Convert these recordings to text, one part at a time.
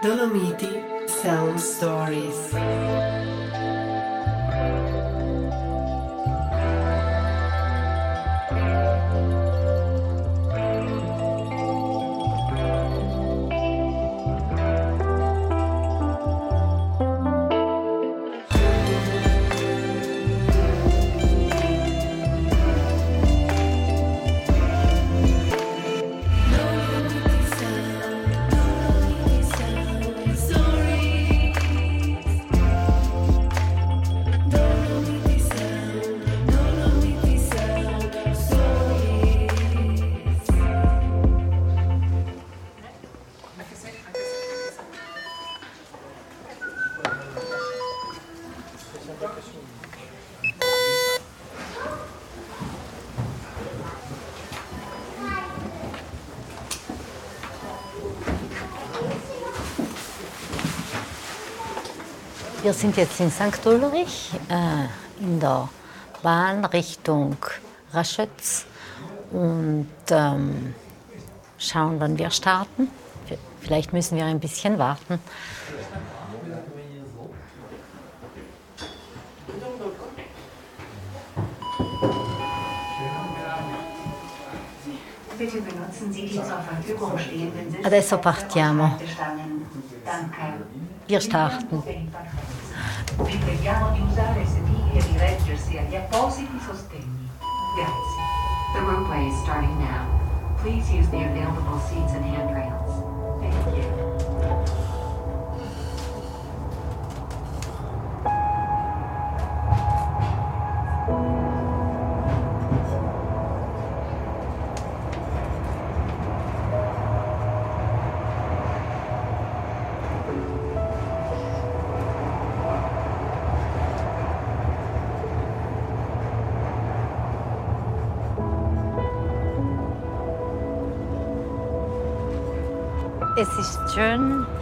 Dolomiti Sound Stories. Wir sind jetzt in St. Ulrich äh, in der Bahn Richtung Raschötz und ähm, schauen, wann wir starten. Vielleicht müssen wir ein bisschen warten. Bitte benutzen Sie die zur Verfügung stehenden Adesso partiamo. Danke. Wir starten. Vi preghiamo di usare sedili e di reggersi agli appositi sostegni. Grazie. The roadway is starting now. Please use the available seats and handrails. Thank you.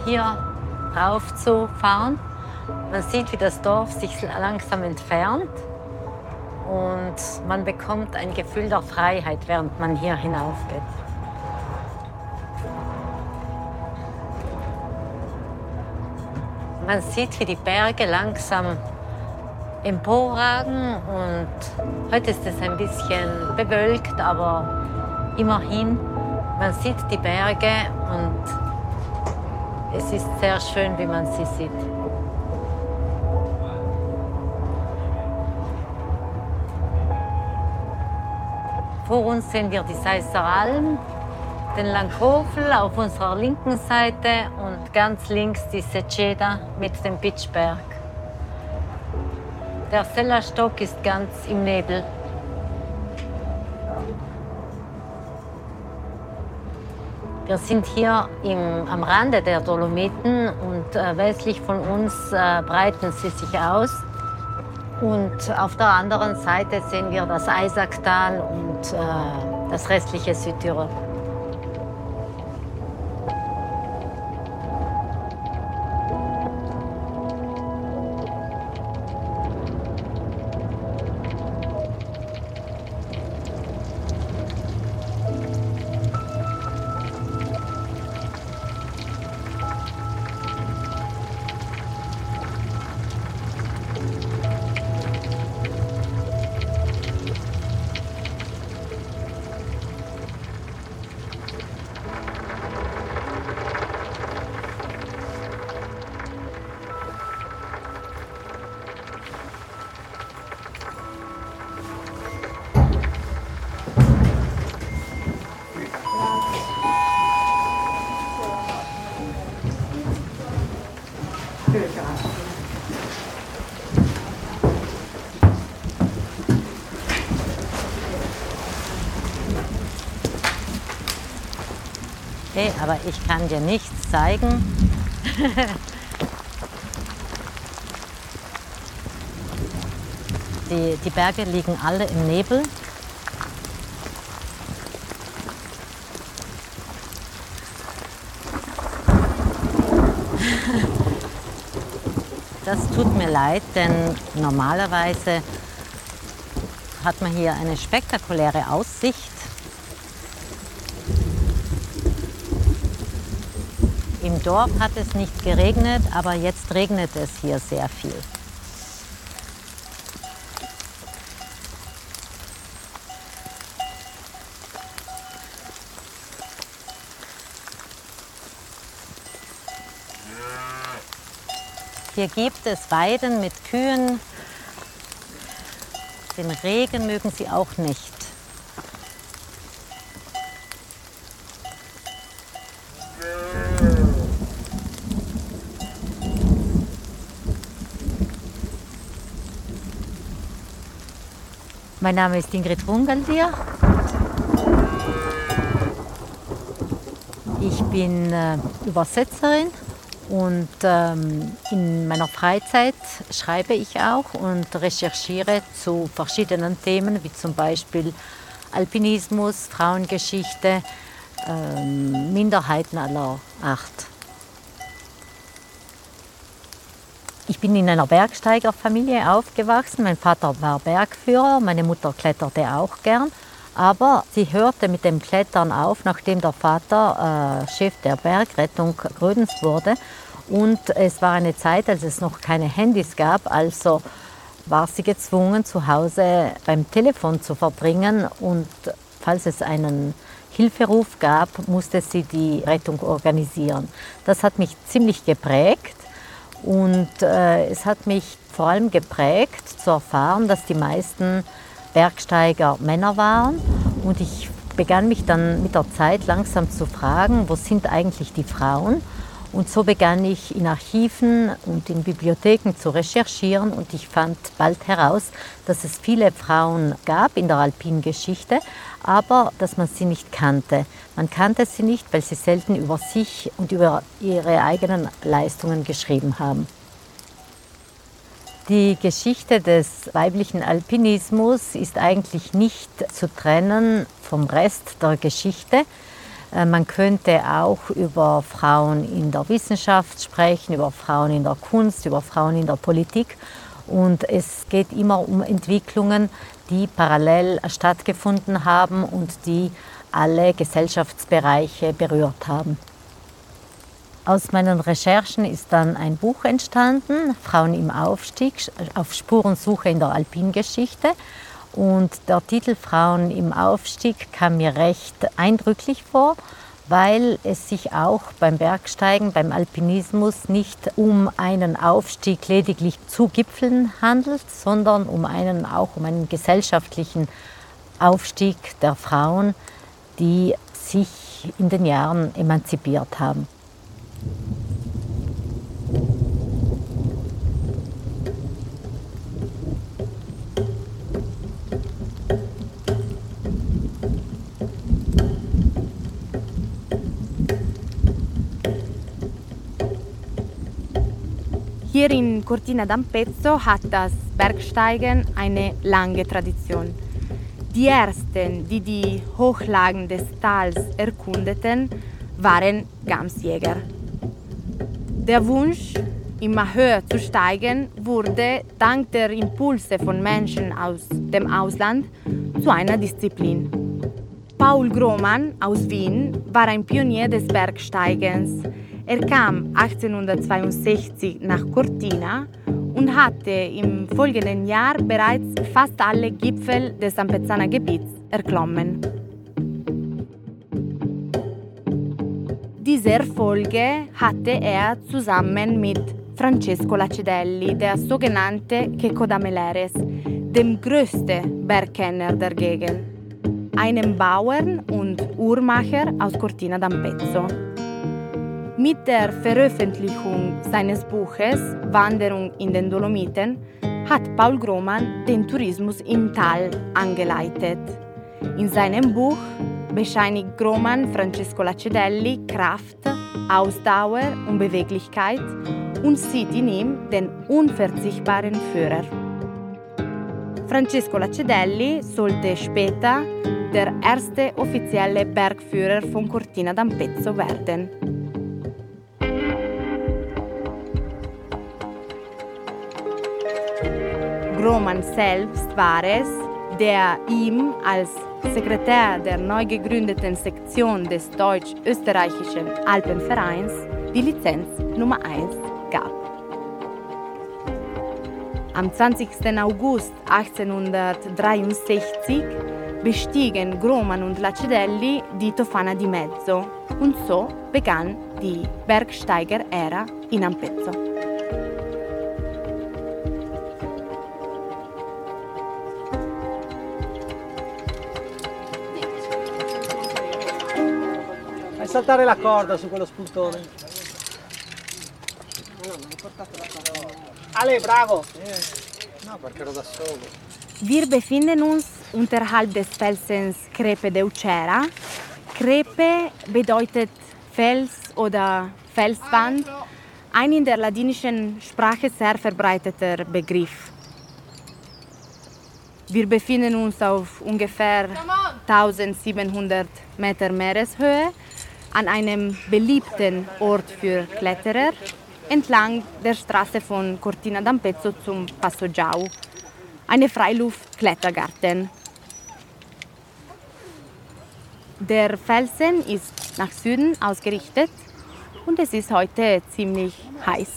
Hier rauf zu fahren. Man sieht, wie das Dorf sich langsam entfernt und man bekommt ein Gefühl der Freiheit, während man hier hinaufgeht. Man sieht, wie die Berge langsam emporragen und heute ist es ein bisschen bewölkt, aber immerhin, man sieht die Berge und es ist sehr schön, wie man sie sieht. Vor uns sehen wir die Seisser Alm, den Langkofel auf unserer linken Seite und ganz links die Seceda mit dem Pitschberg. Der Sellerstock ist ganz im Nebel. Wir sind hier im, am Rande der Dolomiten und äh, westlich von uns äh, breiten sie sich aus. Und auf der anderen Seite sehen wir das Eisacktal und äh, das restliche Südtirol. Aber ich kann dir nichts zeigen. Die, die Berge liegen alle im Nebel. Das tut mir leid, denn normalerweise hat man hier eine spektakuläre Aussicht. Im Dorf hat es nicht geregnet, aber jetzt regnet es hier sehr viel. Hier gibt es Weiden mit Kühen. Den Regen mögen sie auch nicht. Mein Name ist Ingrid Rungeldier. Ich bin äh, Übersetzerin und ähm, in meiner Freizeit schreibe ich auch und recherchiere zu verschiedenen Themen, wie zum Beispiel Alpinismus, Frauengeschichte, ähm, Minderheiten aller Art. Ich bin in einer Bergsteigerfamilie aufgewachsen. Mein Vater war Bergführer, meine Mutter kletterte auch gern. Aber sie hörte mit dem Klettern auf, nachdem der Vater äh, Chef der Bergrettung Grödens wurde. Und es war eine Zeit, als es noch keine Handys gab, also war sie gezwungen, zu Hause beim Telefon zu verbringen. Und falls es einen Hilferuf gab, musste sie die Rettung organisieren. Das hat mich ziemlich geprägt. Und äh, es hat mich vor allem geprägt, zu erfahren, dass die meisten Bergsteiger Männer waren. Und ich begann mich dann mit der Zeit langsam zu fragen, wo sind eigentlich die Frauen? Und so begann ich in Archiven und in Bibliotheken zu recherchieren und ich fand bald heraus, dass es viele Frauen gab in der Alpingeschichte, aber dass man sie nicht kannte. Man kannte sie nicht, weil sie selten über sich und über ihre eigenen Leistungen geschrieben haben. Die Geschichte des weiblichen Alpinismus ist eigentlich nicht zu trennen vom Rest der Geschichte. Äh, man könnte auch über Frauen in der Wissenschaft sprechen, über Frauen in der Kunst, über Frauen in der Politik. Und es geht immer um Entwicklungen, die parallel stattgefunden haben und die alle Gesellschaftsbereiche berührt haben. Aus meinen Recherchen ist dann ein Buch entstanden, Frauen im Aufstieg, auf Spurensuche in der Alpingeschichte. Und der Titel Frauen im Aufstieg kam mir recht eindrücklich vor, weil es sich auch beim Bergsteigen, beim Alpinismus nicht um einen Aufstieg lediglich zu Gipfeln handelt, sondern um einen auch um einen gesellschaftlichen Aufstieg der Frauen, die sich in den Jahren emanzipiert haben. Hier in Cortina d'Ampezzo hat das Bergsteigen eine lange Tradition. Die ersten, die die Hochlagen des Tals erkundeten, waren Gamsjäger. Der Wunsch, immer höher zu steigen, wurde dank der Impulse von Menschen aus dem Ausland zu einer Disziplin. Paul Grohmann aus Wien war ein Pionier des Bergsteigens. Er kam 1862 nach Cortina und hatte im folgenden Jahr bereits fast alle Gipfel des Ampezzaner Gebiets erklommen. Diese Erfolge hatte er zusammen mit Francesco Lacedelli, der sogenannte Checco da Meleres, dem größten Bergkenner der Gegend, einem Bauern und Uhrmacher aus Cortina d'Ampezzo. Mit der Veröffentlichung seines Buches Wanderung in den Dolomiten hat Paul Grohmann den Tourismus im Tal angeleitet. In seinem Buch bescheinigt Grohmann Francesco Lacedelli Kraft, Ausdauer und Beweglichkeit und sieht in ihm den unverzichtbaren Führer. Francesco Lacedelli sollte später der erste offizielle Bergführer von Cortina d'Ampezzo werden. Grohmann selbst war es, der ihm als Sekretär der neu gegründeten Sektion des deutsch-österreichischen Alpenvereins die Lizenz Nummer 1 gab. Am 20. August 1863 bestiegen Groman und Lacedelli die Tofana di Mezzo und so begann die Bergsteiger-Ära in Ampezzo. Fai saltare la corda su quello spuntone. Ale, bravo! No, perché ero da solo. Wir befinden uns unterhalb des Felsens Crepe de Ucera. Crepe bedeutet Fels oder Felswand, ein in der ladinischen Sprache sehr verbreiteter Begriff. Wir befinden uns auf ungefähr 1700 Meter Meereshöhe an einem beliebten Ort für Kletterer entlang der Straße von Cortina d'Ampezzo zum Passo Giau, eine Freiluftklettergarten. Der Felsen ist nach Süden ausgerichtet und es ist heute ziemlich heiß.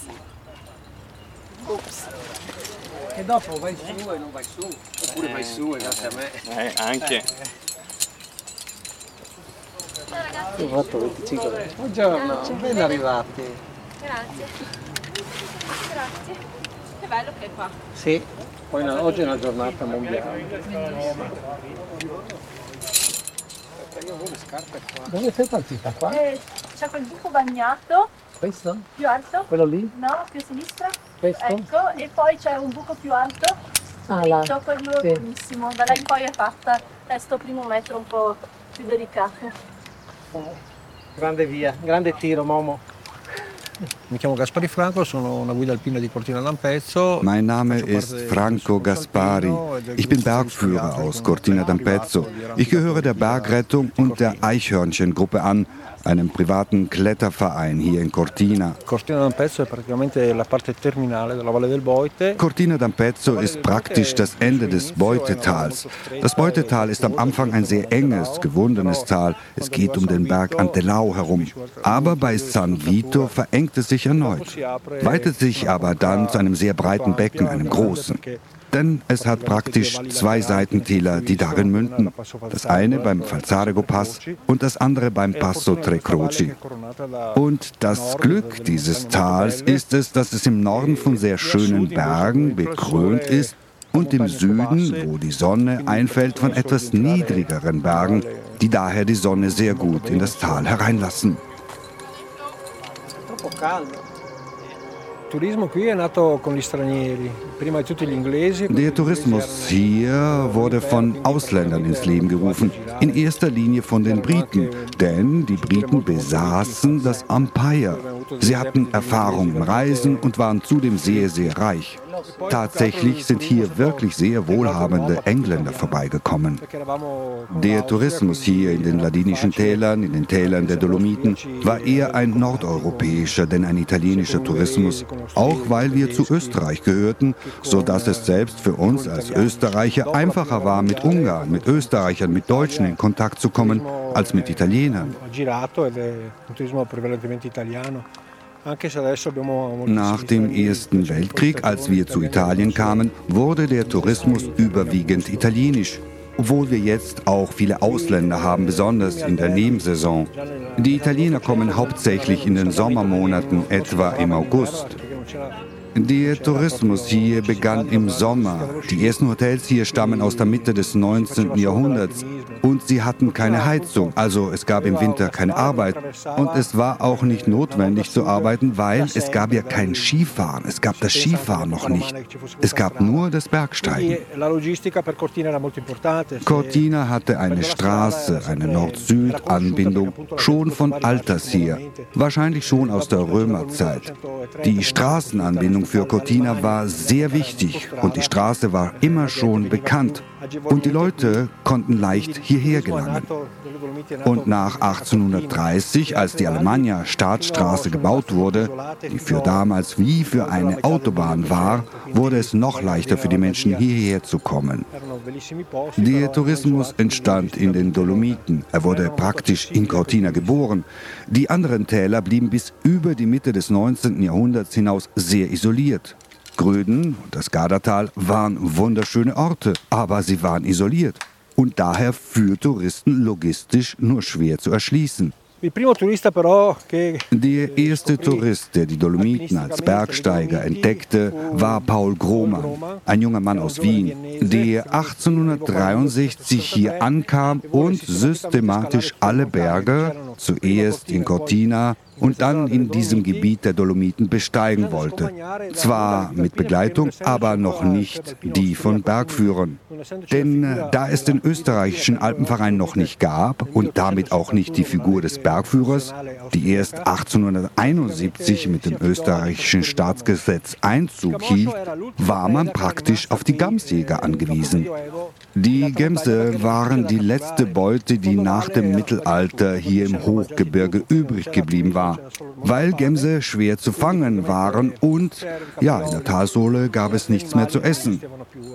E dopo vai su e non vai su. Oppure vai su e grazie a me. Eh, anche. Ho fatto 25 Buongiorno, ben arrivati. Grazie. Grazie. Che bello che è qua. Sì, poi no- oggi è una giornata mondiale. Io ho le scarpe qua. Dove sei partita? Qua? Eh, c'è quel buco bagnato Questo? più alto, Quello lì? no, più a sinistra, Questo? ecco, e poi c'è un buco più alto, Ah, là. quello Sì. è buonissimo, da in poi è fatta, è sto primo metro un po' più delicato. Grande via, grande tiro, Momo. Mi chiamo Gaspari Franco, sono una guida alpina di Cortina d'Ampezzo. Mein Name ist Franco Gaspari. Ich bin Bergführer aus Cortina d'Ampezzo. Ich gehöre der Bergrettung und der Eichhörnchengruppe an, einem privaten Kletterverein hier in Cortina. Cortina d'Ampezzo Valle ist praktisch das Ende des Beutetals. Das Beutetal ist am Anfang ein sehr enges, gewundenes Tal. Es geht um den Berg Antelau herum. Aber bei San Vito verengt es sich erneut, weitet sich aber dann zu einem sehr breiten Becken, einem großen. Denn es hat praktisch zwei Seitentäler, die darin münden. Das eine beim Falzarego Pass und das andere beim Passo Tre Croci. Und das Glück dieses Tals ist es, dass es im Norden von sehr schönen Bergen bekrönt ist und im Süden, wo die Sonne einfällt, von etwas niedrigeren Bergen, die daher die Sonne sehr gut in das Tal hereinlassen. Troppo caldo. Der Tourismus hier wurde von Ausländern ins Leben gerufen, in erster Linie von den Briten, denn die Briten besaßen das Empire. Sie hatten Erfahrung im Reisen und waren zudem sehr, sehr reich. Tatsächlich sind hier wirklich sehr wohlhabende Engländer vorbeigekommen. Der Tourismus hier in den ladinischen Tälern, in den Tälern der Dolomiten, war eher ein nordeuropäischer, denn ein italienischer Tourismus, auch weil wir zu Österreich gehörten, sodass es selbst für uns als Österreicher einfacher war, mit Ungarn, mit Österreichern, mit Deutschen in Kontakt zu kommen, als mit Italienern. Nach dem Ersten Weltkrieg, als wir zu Italien kamen, wurde der Tourismus überwiegend italienisch. Obwohl wir jetzt auch viele Ausländer haben, besonders in der Nebensaison. Die Italiener kommen hauptsächlich in den Sommermonaten, etwa im August. Der Tourismus hier begann im Sommer. Die ersten Hotels hier stammen aus der Mitte des 19. Jahrhunderts und sie hatten keine Heizung, also es gab im Winter keine Arbeit und es war auch nicht notwendig zu arbeiten, weil es gab ja kein Skifahren, es gab das Skifahren noch nicht. Es gab nur das Bergsteigen. Cortina hatte eine Straße, eine Nord-Süd-Anbindung, schon von alters her, wahrscheinlich schon aus der Römerzeit. Die Straßenanbindung für Cortina war sehr wichtig und die Straße war immer schon bekannt. Und die Leute konnten leicht hierher gelangen. Und nach 1830, als die Alemannia Staatsstraße gebaut wurde, die für damals wie für eine Autobahn war, wurde es noch leichter für die Menschen hierher zu kommen. Der Tourismus entstand in den Dolomiten. Er wurde praktisch in Cortina geboren. Die anderen Täler blieben bis über die Mitte des 19. Jahrhunderts hinaus sehr isoliert. Gröden und das Gardatal waren wunderschöne Orte, aber sie waren isoliert und daher für Touristen logistisch nur schwer zu erschließen. Der erste Tourist, der die Dolomiten als Bergsteiger entdeckte, war Paul Grohmann, ein junger Mann aus Wien, der 1863 hier ankam und systematisch alle Berge, zuerst in Cortina, und dann in diesem Gebiet der Dolomiten besteigen wollte. Zwar mit Begleitung, aber noch nicht die von Bergführern. Denn äh, da es den österreichischen Alpenverein noch nicht gab und damit auch nicht die Figur des Bergführers, die erst 1871 mit dem österreichischen Staatsgesetz Einzug hielt, war man praktisch auf die Gamsjäger angewiesen. Die Gemse waren die letzte Beute, die nach dem Mittelalter hier im Hochgebirge übrig geblieben war weil Gämse schwer zu fangen waren und ja, in der Talsohle gab es nichts mehr zu essen.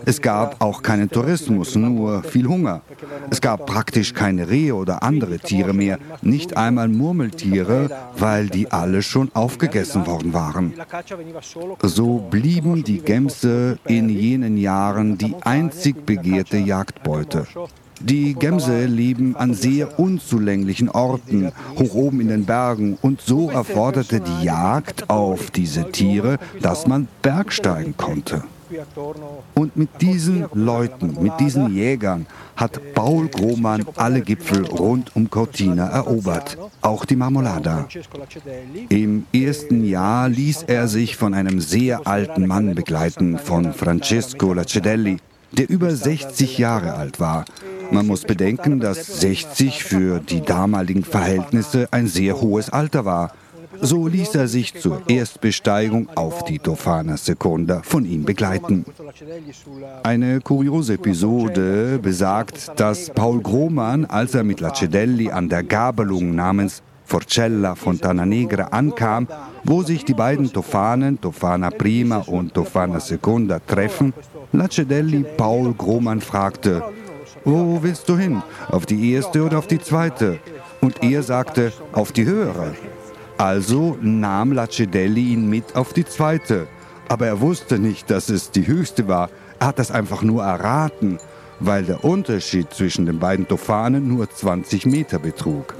Es gab auch keinen Tourismus, nur viel Hunger. Es gab praktisch keine Rehe oder andere Tiere mehr, nicht einmal Murmeltiere, weil die alle schon aufgegessen worden waren. So blieben die Gämse in jenen Jahren die einzig begehrte Jagdbeute. Die Gämse leben an sehr unzulänglichen Orten, hoch oben in den Bergen, und so erforderte die Jagd auf diese Tiere, dass man bergsteigen konnte. Und mit diesen Leuten, mit diesen Jägern, hat Paul Grohmann alle Gipfel rund um Cortina erobert, auch die Marmolada. Im ersten Jahr ließ er sich von einem sehr alten Mann begleiten, von Francesco Lacedelli, der über 60 Jahre alt war. Man muss bedenken, dass 60 für die damaligen Verhältnisse ein sehr hohes Alter war. So ließ er sich zur Erstbesteigung auf die Tofana Seconda von ihm begleiten. Eine kuriose Episode besagt, dass Paul Grohmann, als er mit Lacedelli an der Gabelung namens Forcella Fontana Negra ankam, wo sich die beiden Tofanen, Tofana Prima und Tofana Seconda, treffen, Lacedelli Paul Grohmann fragte, wo willst du hin? Auf die erste oder auf die zweite? Und er sagte, auf die höhere. Also nahm Lacedelli ihn mit auf die zweite. Aber er wusste nicht, dass es die höchste war. Er hat das einfach nur erraten, weil der Unterschied zwischen den beiden Tofanen nur 20 Meter betrug.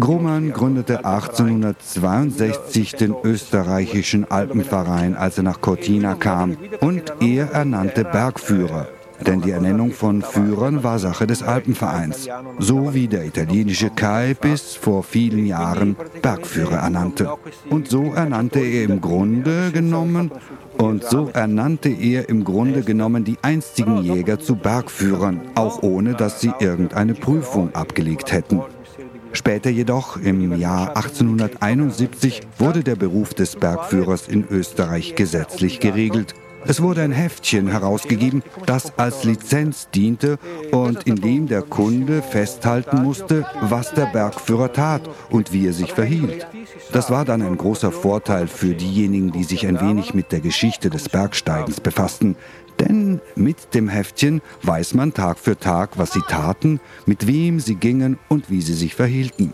Grohmann gründete 1862 den österreichischen Alpenverein, als er nach Cortina kam. Und er ernannte Bergführer. Denn die Ernennung von Führern war Sache des Alpenvereins, so wie der italienische Kai bis vor vielen Jahren Bergführer ernannte. Und so ernannte er im Grunde genommen und so ernannte er im Grunde genommen die einstigen Jäger zu Bergführern, auch ohne dass sie irgendeine Prüfung abgelegt hätten. Später jedoch, im Jahr 1871, wurde der Beruf des Bergführers in Österreich gesetzlich geregelt es wurde ein Heftchen herausgegeben, das als Lizenz diente und in dem der Kunde festhalten musste, was der Bergführer tat und wie er sich verhielt. Das war dann ein großer Vorteil für diejenigen, die sich ein wenig mit der Geschichte des Bergsteigens befassten, denn mit dem Heftchen weiß man Tag für Tag, was sie taten, mit wem sie gingen und wie sie sich verhielten.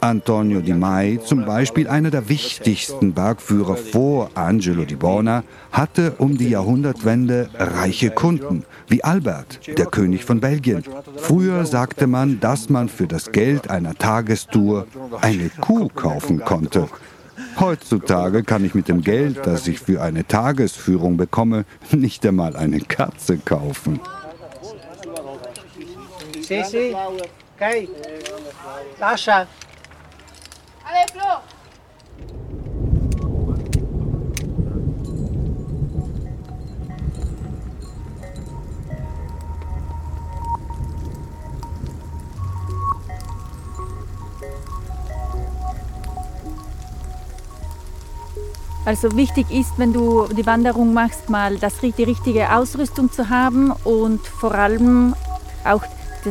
Antonio Di Mai, zum Beispiel einer der wichtigsten Bergführer vor Angelo Di Bona, hatte um die Jahrhundertwende reiche Kunden, wie Albert, der König von Belgien. Früher sagte man, dass man für das Geld einer Tagestour eine Kuh kaufen konnte. Heutzutage kann ich mit dem Geld, das ich für eine Tagesführung bekomme, nicht einmal eine Katze kaufen. Sì, sì. Ok. Lascia. Allez, Flo Also wichtig ist, wenn du die Wanderung machst, mal das, die richtige Ausrüstung zu haben und vor allem auch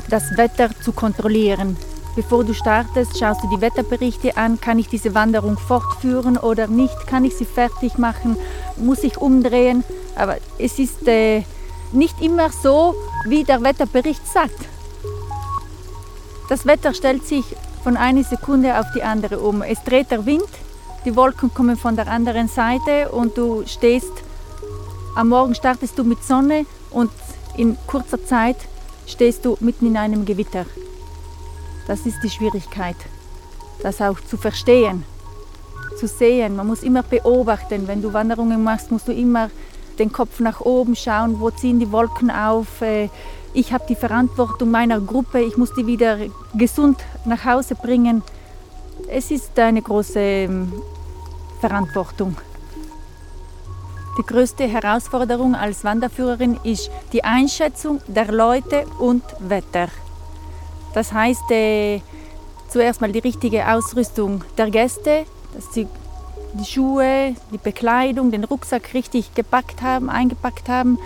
das Wetter zu kontrollieren. Bevor du startest, schaust du die Wetterberichte an. Kann ich diese Wanderung fortführen oder nicht? Kann ich sie fertig machen? Muss ich umdrehen? Aber es ist äh, nicht immer so, wie der Wetterbericht sagt. Das Wetter stellt sich von einer Sekunde auf die andere um. Es dreht der Wind, die Wolken kommen von der anderen Seite und du stehst, am Morgen startest du mit Sonne und in kurzer Zeit stehst du mitten in einem Gewitter. Das ist die Schwierigkeit, das auch zu verstehen, zu sehen. Man muss immer beobachten. Wenn du Wanderungen machst, musst du immer den Kopf nach oben schauen, wo ziehen die Wolken auf. Äh, ich habe die Verantwortung meiner Gruppe, ich muss die wieder gesund nach Hause bringen. Es ist eine große ähm, Verantwortung. Die größte Herausforderung als Wanderführerin ist die Einschätzung der Leute und Wetter. Das heißt, äh, zuerst mal die richtige Ausrüstung der Gäste, dass sie die Schuhe, die Bekleidung, den Rucksack richtig gepackt haben, eingepackt haben.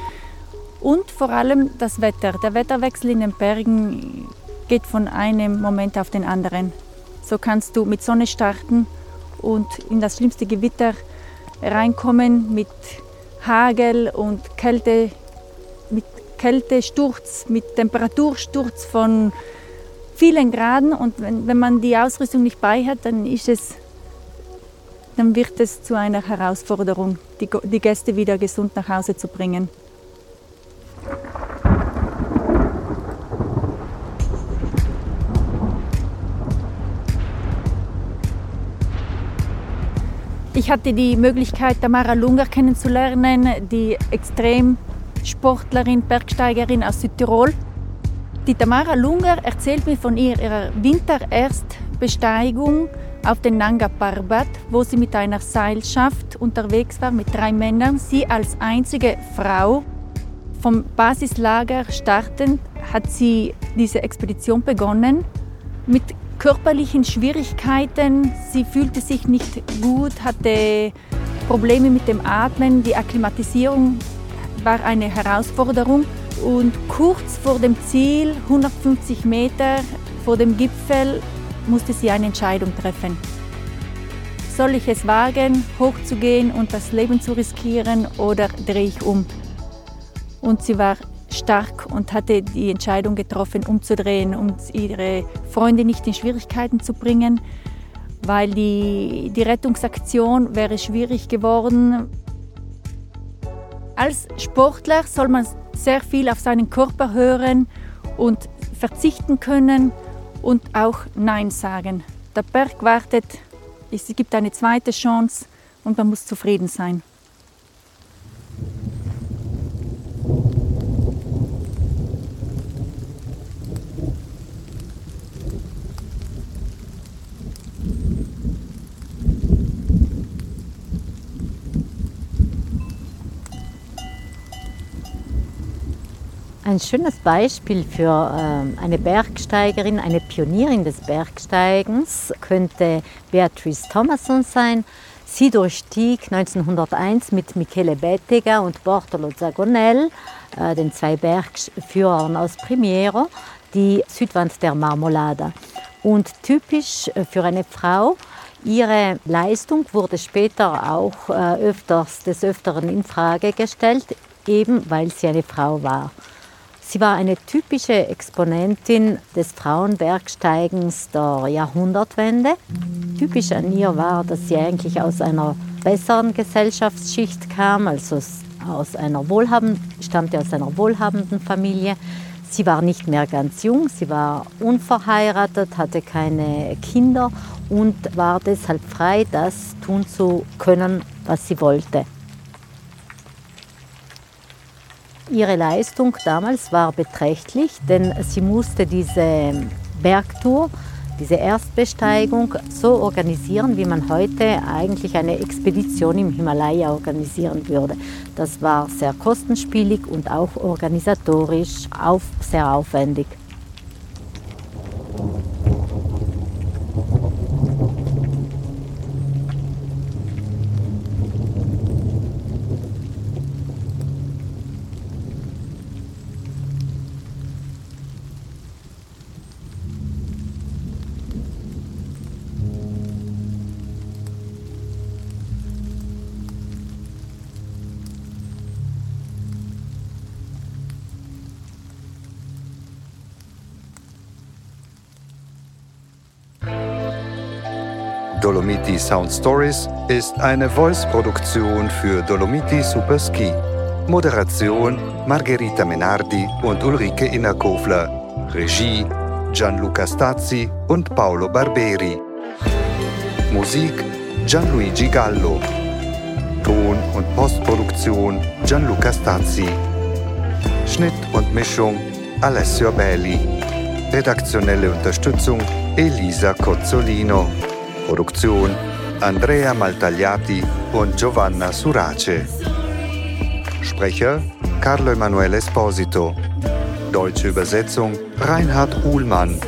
Und vor allem das Wetter. Der Wetterwechsel in den Bergen geht von einem Moment auf den anderen. So kannst du mit Sonne starten und in das schlimmste Gewitter reinkommen mit Hagel und Kälte, mit Kältesturz, mit Temperatursturz von vielen Graden und wenn, wenn man die Ausrüstung nicht bei hat, dann ist es dann wird es zu einer Herausforderung, die, die Gäste wieder gesund nach Hause zu bringen. Ich hatte die Möglichkeit, Tamara Lunger kennenzulernen, die Extremsportlerin, Bergsteigerin aus Südtirol. Die Tamara Lunger erzählt mir von ihrer Wintererstbesteigung auf den Nanga Parbat, wo sie mit einer Seilschaft unterwegs war mit drei Männern. Sie als einzige Frau vom Basislager startend hat sie diese Expedition begonnen mit körperlichen Schwierigkeiten. Sie fühlte sich nicht gut, hatte Probleme mit dem Atmen. Die Akklimatisierung war eine Herausforderung. Und kurz vor dem Ziel, 150 Meter vor dem Gipfel, musste sie eine Entscheidung treffen. Soll ich es wagen, hochzugehen und das Leben zu riskieren oder drehe ich um? Und sie war stark und hatte die Entscheidung getroffen, umzudrehen, um ihre Freunde nicht in Schwierigkeiten zu bringen, weil die, die Rettungsaktion wäre schwierig geworden. Als Sportler soll man sehr viel auf seinen Körper hören und verzichten können und auch Nein sagen. Der Berg wartet, es gibt eine zweite Chance und man muss zufrieden sein. Ein schönes Beispiel für ähm, eine Bergsteigerin, eine Pionierin des Bergsteigens könnte Beatrice Thomason sein. Sie durchstieg 1901 mit Michele Bettega und Bortolo Zagonel, äh, den zwei Bergführern aus Primiero, die Südwand der Marmolada. Und typisch äh, für eine Frau, ihre Leistung wurde später auch äh, öfters, des Öfteren in Frage gestellt, eben weil sie eine Frau war. Sie war eine typische Exponentin des Frauenbergsteigens der Jahrhundertwende. Typisch an ihr war, dass sie eigentlich aus einer besseren Gesellschaftsschicht kam, also aus einer stammte aus einer wohlhabenden Familie. Sie war nicht mehr ganz jung, sie war unverheiratet, hatte keine Kinder und war deshalb frei, das tun zu können, was sie wollte. Ihre Leistung damals war beträchtlich, denn sie musste diese Bergtour, diese Erstbesteigung so organisieren, wie man heute eigentlich eine Expedition im Himalaya organisieren würde. Das war sehr kostenspielig und auch organisatorisch auf, sehr aufwendig. Dolomiti Sound Stories ist eine Voice-Produktion für Dolomiti Superski. Moderation Margherita Menardi und Ulrike Innerkofler. Regie Gianluca Stazzi und Paolo Barberi. Musik Gianluigi Gallo. Ton- und Postproduktion Gianluca Stazzi. Schnitt und Mischung Alessio Belli. Redaktionelle Unterstützung Elisa Cozzolino. Produktion Andrea Maltagliati und Giovanna Surace. Sprecher Carlo Emanuele Esposito. Deutsche Übersetzung Reinhard Uhlmann.